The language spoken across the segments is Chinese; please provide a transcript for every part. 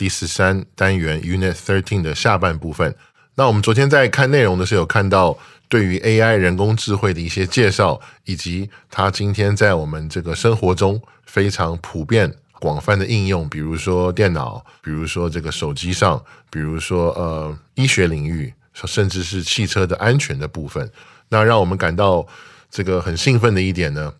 第十三单元 Unit Thirteen 的下半部分。那我们昨天在看内容的时候，有看到对于 AI 人工智慧的一些介绍，以及它今天在我们这个生活中非常普遍、广泛的应用，比如说电脑，比如说这个手机上，比如说呃医学领域，甚至是汽车的安全的部分。那让我们感到这个很兴奋的一点呢，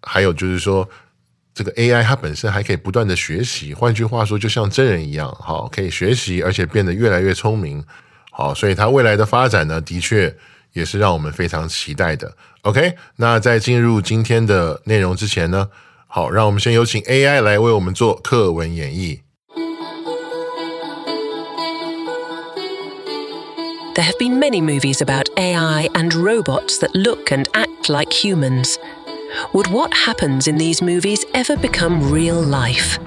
还有就是说。这个 AI 它本身还可以不断的学习，换句话说，就像真人一样，好，可以学习，而且变得越来越聪明，好，所以它未来的发展呢，的确也是让我们非常期待的。OK，那在进入今天的内容之前呢，好，让我们先有请 AI 来为我们做课文演绎。There have been many movies about AI and robots that look and act like humans. Would what happens in these movies ever become real life?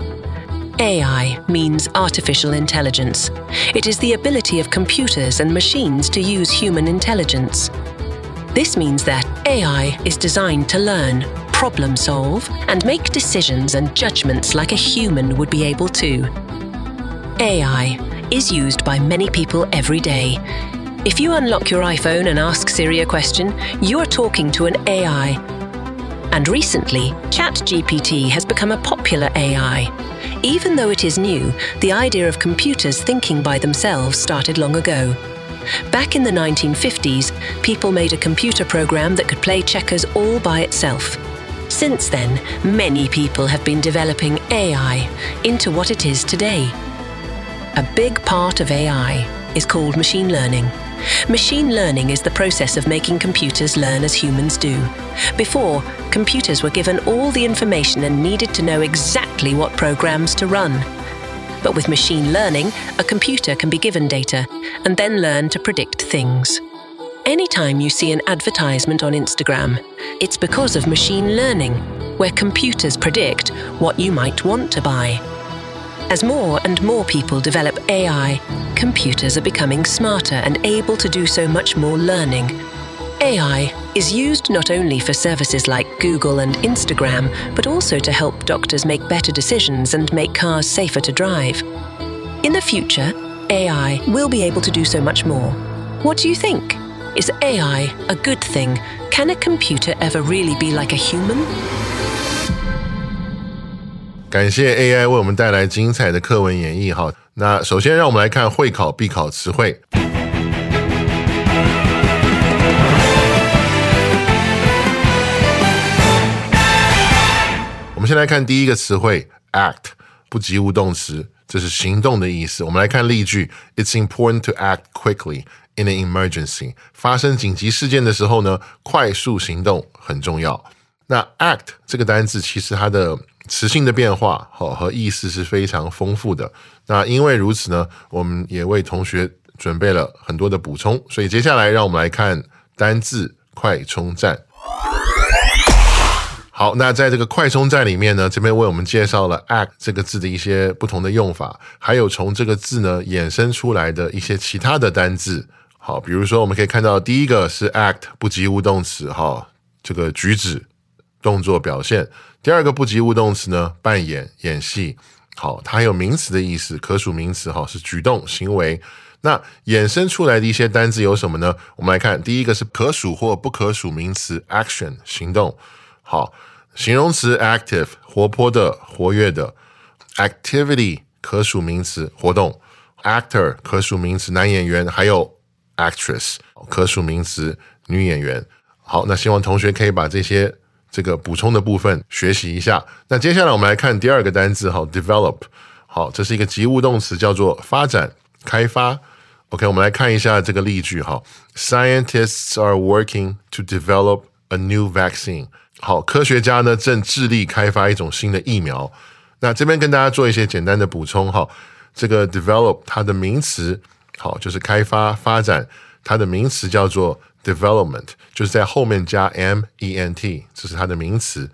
AI means artificial intelligence. It is the ability of computers and machines to use human intelligence. This means that AI is designed to learn, problem solve, and make decisions and judgments like a human would be able to. AI is used by many people every day. If you unlock your iPhone and ask Siri a question, you are talking to an AI. And recently, ChatGPT has become a popular AI. Even though it is new, the idea of computers thinking by themselves started long ago. Back in the 1950s, people made a computer program that could play checkers all by itself. Since then, many people have been developing AI into what it is today. A big part of AI is called machine learning. Machine learning is the process of making computers learn as humans do. Before, computers were given all the information and needed to know exactly what programs to run. But with machine learning, a computer can be given data and then learn to predict things. Anytime you see an advertisement on Instagram, it's because of machine learning, where computers predict what you might want to buy. As more and more people develop AI, computers are becoming smarter and able to do so much more learning. AI is used not only for services like Google and Instagram, but also to help doctors make better decisions and make cars safer to drive. In the future, AI will be able to do so much more. What do you think? Is AI a good thing? Can a computer ever really be like a human? 感谢 AI 为我们带来精彩的课文演绎。好，那首先让我们来看会考必考词汇。我们先来看第一个词汇 act，不及物动词，这是行动的意思。我们来看例句：It's important to act quickly in an emergency。发生紧急事件的时候呢，快速行动很重要。那 act 这个单字其实它的词性的变化好和意思是非常丰富的。那因为如此呢，我们也为同学准备了很多的补充。所以接下来让我们来看单字快充站。好，那在这个快充站里面呢，这边为我们介绍了 act 这个字的一些不同的用法，还有从这个字呢衍生出来的一些其他的单字。好，比如说我们可以看到第一个是 act 不及物动词，哈，这个举止、动作表现。第二个不及物动词呢，扮演、演戏。好，它还有名词的意思，可数名词哈是举动、行为。那衍生出来的一些单字有什么呢？我们来看，第一个是可数或不可数名词 action 行动。好，形容词 active 活泼的、活跃的，activity 可数名词活动。actor 可数名词男演员，还有 actress 可数名词女演员。好，那希望同学可以把这些这个补充的部分学习一下。那接下来我们来看第二个单字，好，develop。好，这是一个及物动词，叫做发展、开发。OK，我们来看一下这个例句，哈，Scientists are working to develop a new vaccine。好，科学家呢正致力开发一种新的疫苗。那这边跟大家做一些简单的补充，哈，这个 develop 它的名词，好，就是开发、发展，它的名词叫做 development，就是在后面加 m e n t，这是它的名词。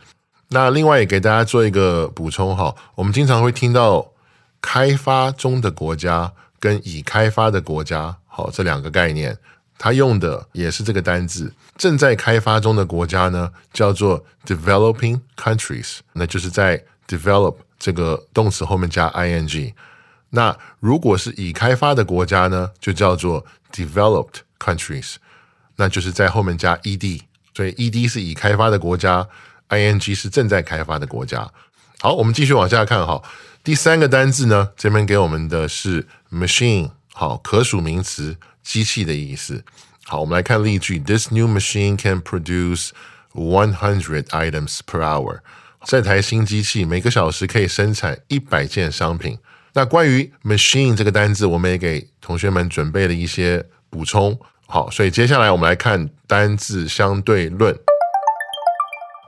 那另外也给大家做一个补充，哈，我们经常会听到开发中的国家跟已开发的国家，好，这两个概念。它用的也是这个单字，正在开发中的国家呢，叫做 developing countries，那就是在 develop 这个动词后面加 ing。那如果是已开发的国家呢，就叫做 developed countries，那就是在后面加 ed。所以 ed 是已开发的国家，ing 是正在开发的国家。好，我们继续往下看哈。第三个单字呢，这边给我们的是 machine，好，可数名词。机器的意思。好，我们来看例句：This new machine can produce one hundred items per hour。这台新机器每个小时可以生产一百件商品。那关于 machine 这个单字，我们也给同学们准备了一些补充。好，所以接下来我们来看单字相对论。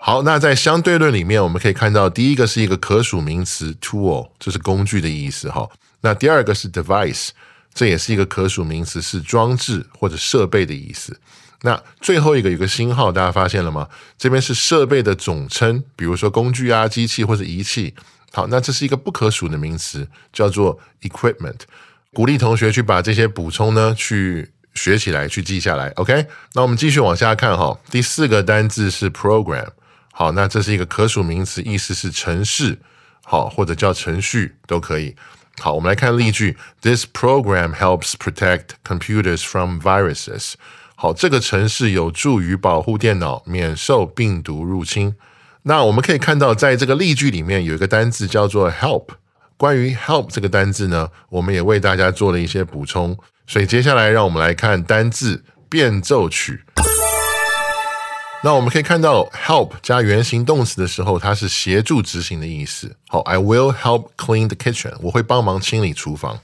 好，那在相对论里面，我们可以看到第一个是一个可数名词 tool，这是工具的意思。哈，那第二个是 device。这也是一个可数名词，是装置或者设备的意思。那最后一个有个星号，大家发现了吗？这边是设备的总称，比如说工具啊、机器或者仪器。好，那这是一个不可数的名词，叫做 equipment。鼓励同学去把这些补充呢，去学起来，去记下来。OK，那我们继续往下看哈。第四个单字是 program。好，那这是一个可数名词，意思是程式，好或者叫程序都可以。好，我们来看例句。This program helps protect computers from viruses。好，这个程式有助于保护电脑免受病毒入侵。那我们可以看到，在这个例句里面有一个单字叫做 help。关于 help 这个单字呢，我们也为大家做了一些补充。所以接下来让我们来看单字变奏曲。那我们可以看到，help 加原形动词的时候，它是协助执行的意思。好，I will help clean the kitchen。我会帮忙清理厨房。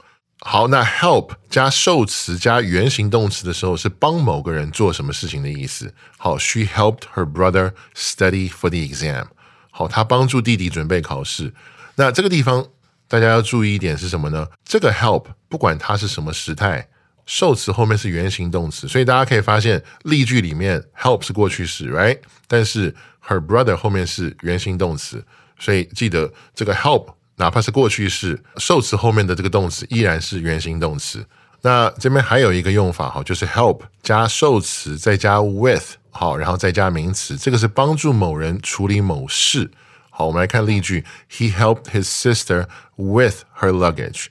好，那 help 加受词加原形动词的时候，是帮某个人做什么事情的意思。好，She helped her brother study for the exam。好，她帮助弟弟准备考试。那这个地方大家要注意一点是什么呢？这个 help 不管它是什么时态。受词后面是原形动词，所以大家可以发现例句里面 help 是过去式，right？但是 her brother 后面是原形动词，所以记得这个 help 哪怕是过去式，受词后面的这个动词依然是原形动词。那这边还有一个用法哈，就是 help 加受词再加 with 好，然后再加名词，这个是帮助某人处理某事。好，我们来看例句：He helped his sister with her luggage。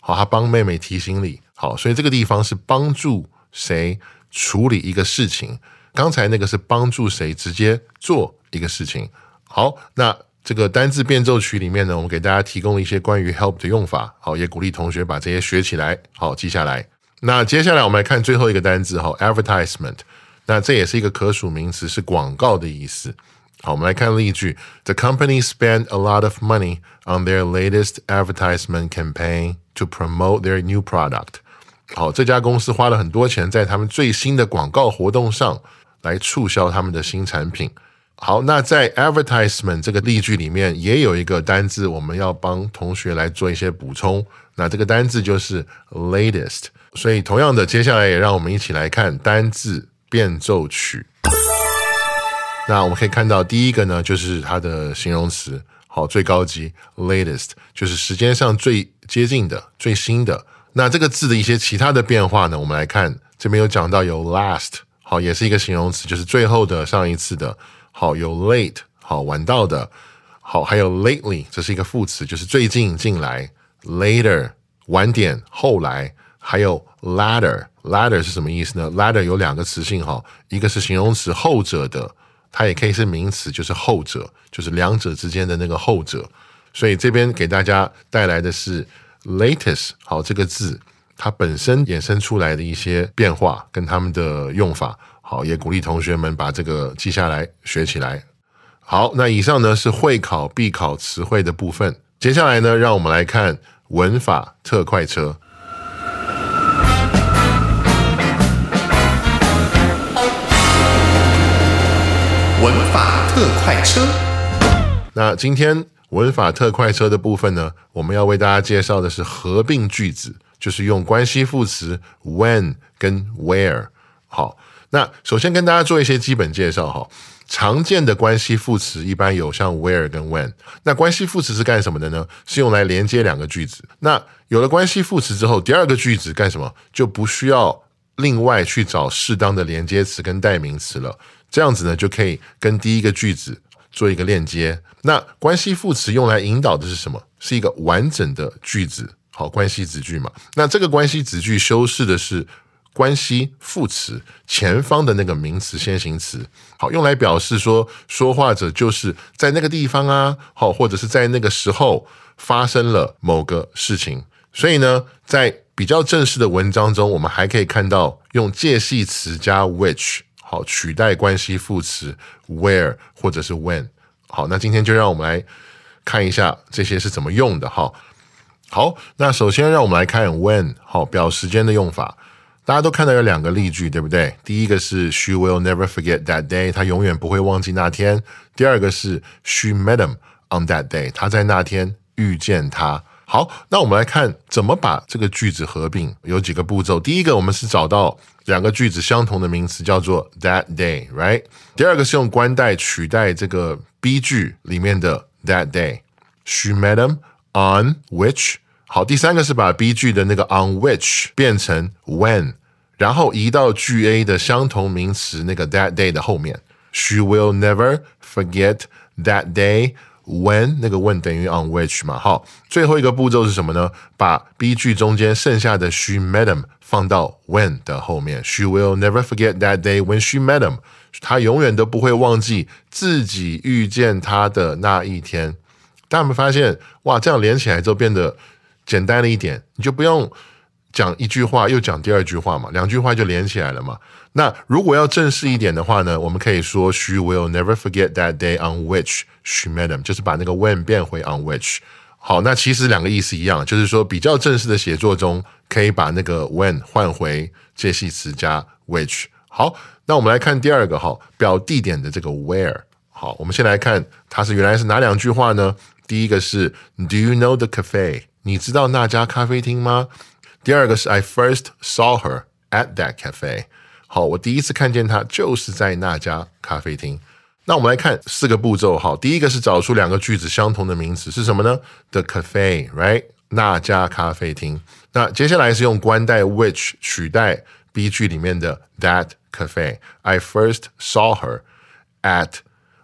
好，他帮妹妹提行李。好，所以这个地方是帮助谁处理一个事情，刚才那个是帮助谁直接做一个事情。好，那这个单字变奏曲里面呢，我们给大家提供了一些关于 help 的用法。好，也鼓励同学把这些学起来，好记下来。那接下来我们来看最后一个单字，好，advertisement。那这也是一个可数名词，是广告的意思。好，我们来看例句：The company spent a lot of money on their latest advertisement campaign to promote their new product。好，这家公司花了很多钱在他们最新的广告活动上来促销他们的新产品。好，那在 advertisement 这个例句里面也有一个单字，我们要帮同学来做一些补充。那这个单字就是 latest。所以同样的，接下来也让我们一起来看单字变奏曲。那我们可以看到第一个呢，就是它的形容词，好，最高级 latest，就是时间上最接近的、最新的。那这个字的一些其他的变化呢？我们来看，这边有讲到有 last，好，也是一个形容词，就是最后的、上一次的。好，有 late，好，晚到的。好，还有 lately，这是一个副词，就是最近近来。later，晚点，后来。还有 ladder，ladder 是什么意思呢？ladder 有两个词性哈，一个是形容词，后者的，它也可以是名词，就是后者，就是两者之间的那个后者。所以这边给大家带来的是。latest 好这个字，它本身衍生出来的一些变化跟他们的用法，好也鼓励同学们把这个记下来学起来。好，那以上呢是会考必考词汇的部分，接下来呢，让我们来看文法特快车。文法特快车。那今天文法特快车的部分呢，我们要为大家介绍的是合并句子，就是用关系副词 when 跟 where。好，那首先跟大家做一些基本介绍哈。常见的关系副词一般有像 where 跟 when。那关系副词是干什么的呢？是用来连接两个句子。那有了关系副词之后，第二个句子干什么？就不需要另外去找适当的连接词跟代名词了。这样子呢，就可以跟第一个句子做一个链接。那关系副词用来引导的是什么？是一个完整的句子，好，关系子句嘛。那这个关系子句修饰的是关系副词前方的那个名词先行词，好，用来表示说说话者就是在那个地方啊，好，或者是在那个时候发生了某个事情。所以呢，在比较正式的文章中，我们还可以看到用介系词加 which。好，取代关系副词 where 或者是 when。好，那今天就让我们来看一下这些是怎么用的。哈，好，那首先让我们来看 when，好，表时间的用法。大家都看到有两个例句，对不对？第一个是 She will never forget that day，她永远不会忘记那天。第二个是 She met him on that day，她在那天遇见他。好，那我们来看怎么把这个句子合并，有几个步骤。第一个，我们是找到两个句子相同的名词，叫做 that day，right？第二个是用关代取代这个 B 句里面的 that day。She met him on which。好，第三个是把 B 句的那个 on which 变成 when，然后移到句 A 的相同名词那个 that day 的后面。She will never forget that day。When 那个 when 等于 on which 嘛，好，最后一个步骤是什么呢？把 B 句中间剩下的 she met him 放到 when 的后面。She will never forget that day when she met him。她永远都不会忘记自己遇见他的那一天。大家有没有发现？哇，这样连起来之后变得简单了一点，你就不用。讲一句话又讲第二句话嘛，两句话就连起来了嘛。那如果要正式一点的话呢，我们可以说 She will never forget that day on which she met him，就是把那个 when 变回 on which。好，那其实两个意思一样，就是说比较正式的写作中可以把那个 when 换回介系词加 which。好，那我们来看第二个哈，表地点的这个 where。好，我们先来看它是原来是哪两句话呢？第一个是 Do you know the cafe？你知道那家咖啡厅吗？第二个是 I first saw her at that cafe。好，我第一次看见她就是在那家咖啡厅。那我们来看四个步骤。好，第一个是找出两个句子相同的名词是什么呢？The cafe，right？那家咖啡厅。那接下来是用关代 which 取代 B 句里面的 that cafe。I first saw her at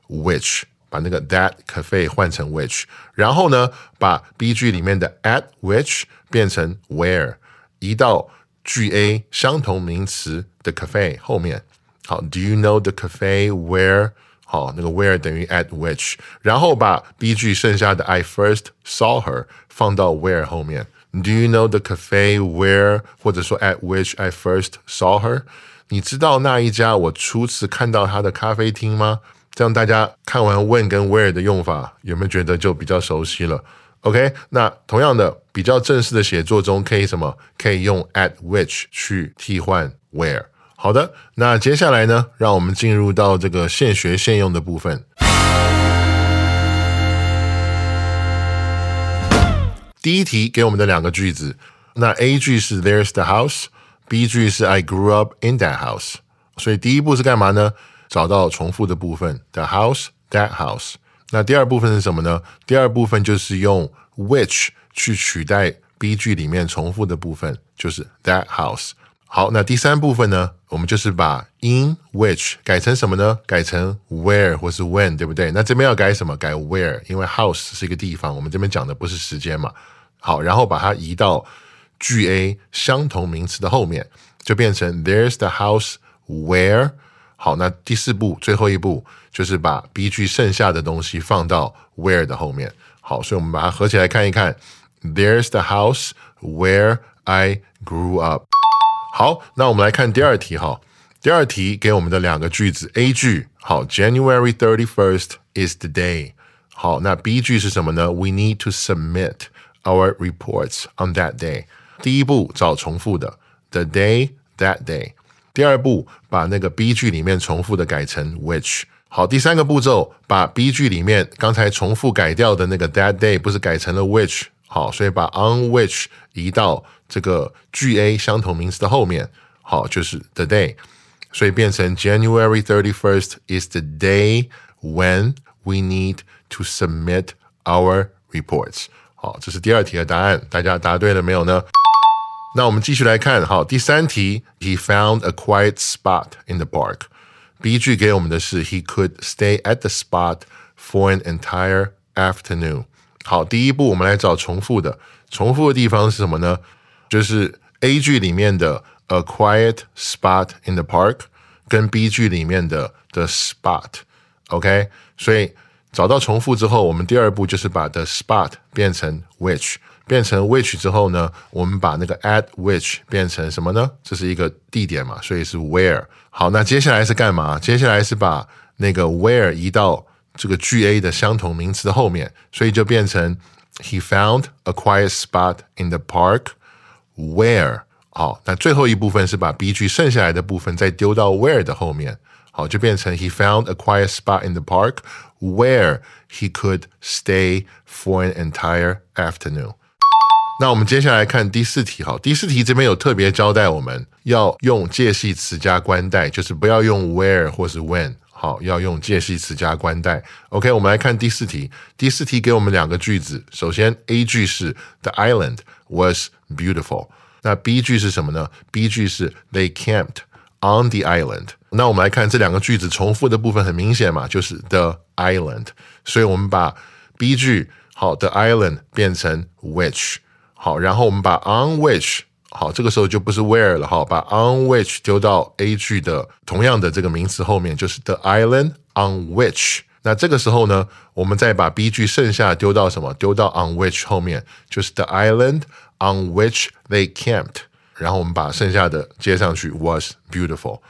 which，把那个 that cafe 换成 which，然后呢，把 B 句里面的 at which 变成 where。移到句 A 相同名词的 cafe 后面。好，Do you know the cafe where？好，那个 where 等于 at which，然后把 B 句剩下的 I first saw her 放到 where 后面。Do you know the cafe where？或者说 at which I first saw her？你知道那一家我初次看到她的咖啡厅吗？ 这样大家看完 when 跟 where 的用法，有没有觉得就比较熟悉了？OK，那同样的，比较正式的写作中可以什么？可以用 at which 去替换 where。好的，那接下来呢，让我们进入到这个现学现用的部分。第一题给我们的两个句子，那 A 句是 There's the house，B 句是 I grew up in that house。所以第一步是干嘛呢？找到重复的部分，the house，that house。那第二部分是什么呢？第二部分就是用 which 去取代 B 句里面重复的部分，就是 that house。好，那第三部分呢？我们就是把 in which 改成什么呢？改成 where 或是 when，对不对？那这边要改什么？改 where，因为 house 是一个地方，我们这边讲的不是时间嘛。好，然后把它移到句 A 相同名词的后面，就变成 There's the house where。好，那第四步，最后一步就是把 B 句剩下的东西放到 where 的后面。好，所以我们把它合起来看一看。 There's the house where I grew up。好，那我们来看第二题哈。第二题给我们的两个句子，A 句好，January thirty first is the day。好，那 B 句是什么呢？We need to submit our reports on that day。第一步找重复的，the day that day。 第二步把那个 B 句里面重复的改成 which。好，第三个步骤把 B 句里面刚才重复改掉的那个 that day 不是改成了 which。好，所以把 on which 移到这个句 A 相同名词的后面。好，就是 the day。所以变成 January thirty first is the day when we need to submit our reports。好，这是第二题的答案，大家答对了没有呢？那我们继续来看，好，第三题，He found a quiet spot in the park。B 句给我们的是 He could stay at the spot for an entire afternoon。好，第一步我们来找重复的，重复的地方是什么呢？就是 A 句里面的 a quiet spot in the park 跟 B 句里面的 the spot，OK，所以找到重复之后，我们第二步就是把 the spot 变成 which， 变成 which 之后呢，我们把那个 at which 变成什么呢？这是一个地点嘛，所以是 where。好，那接下来是干嘛？接下来是把那个 where 移到这个句 A 的相同名词的后面，所以就变成 He found a quiet spot in the park where。好，那最后一部分是把 B 句剩下来的部分再丢到 where 的后面，好，就变成 He found a quiet spot in the park where he could stay for an entire afternoon。 那我们接下来看第四题，好，第四题这边有特别交代我们要用介系词加关代，就是不要用 where 或是 when，好，要用介系词加关代。OK，我们来看第四题，第四题给我们两个句子，首先 A 句是 The island was beautiful。那 B 句是什么呢？B 句是 They camped on the island。那我们来看这两个句子重复的部分很明显嘛，就是 the island。所以我们把 B 句好 the island 变成 which 好，然后我们把 on which 好，这个时候就不是 where 了哈，把 on which 丢到 A 句的同样的这个名词后面，就是 the island on which。那这个时候呢，我们再把 B 句剩下丢到什么？丢到 on which 后面，就是 the island。on which they camped，然后我们把剩下的接上去，was beautiful。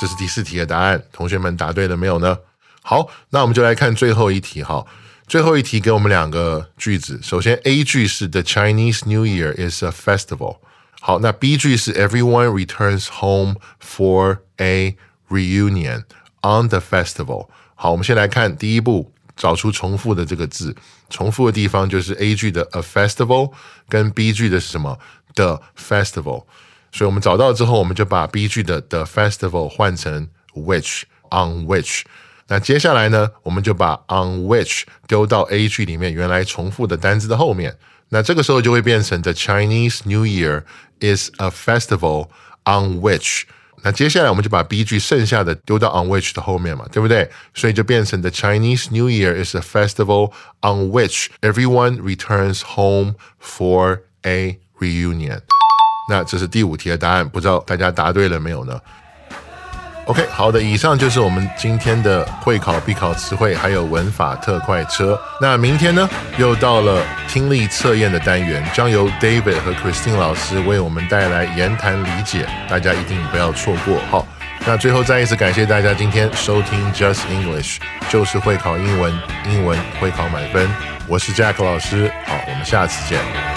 这是第四题的答案，同学们答对了没有呢？好，那我们就来看最后一题哈。最后一题给我们两个句子，首先 A 句是 The Chinese New Year is a festival。好，那 B 句是 Everyone returns home for a reunion on the festival。好，我们先来看第一步。找出重复的这个字，重复的地方就是 A 句的 a festival 跟 B 句的是什么 the festival，所以我们找到之后，我们就把 B 句的 the festival 换成 which on which。那接下来呢，我们就把 on which 丢到 A 句里面原来重复的单字的后面，那这个时候就会变成 the Chinese New Year is a festival on which。那接下来我们就把 B 句剩下的丢到 on which 的后面嘛，对不对？所以就变成 The Chinese New Year is a festival on which everyone returns home for a reunion。那这是第五题的答案，不知道大家答对了没有呢 ？OK，好的，以上就是我们今天的会考必考词汇，还有文法特快车。那明天呢，又到了听力测验的单元，将由 David 和 Christine 老师为我们带来言谈理解，大家一定不要错过。好，那最后再一次感谢大家今天收听 Just English，就是会考英文，英文会考满分。我是 Jack 老师，好，我们下次见。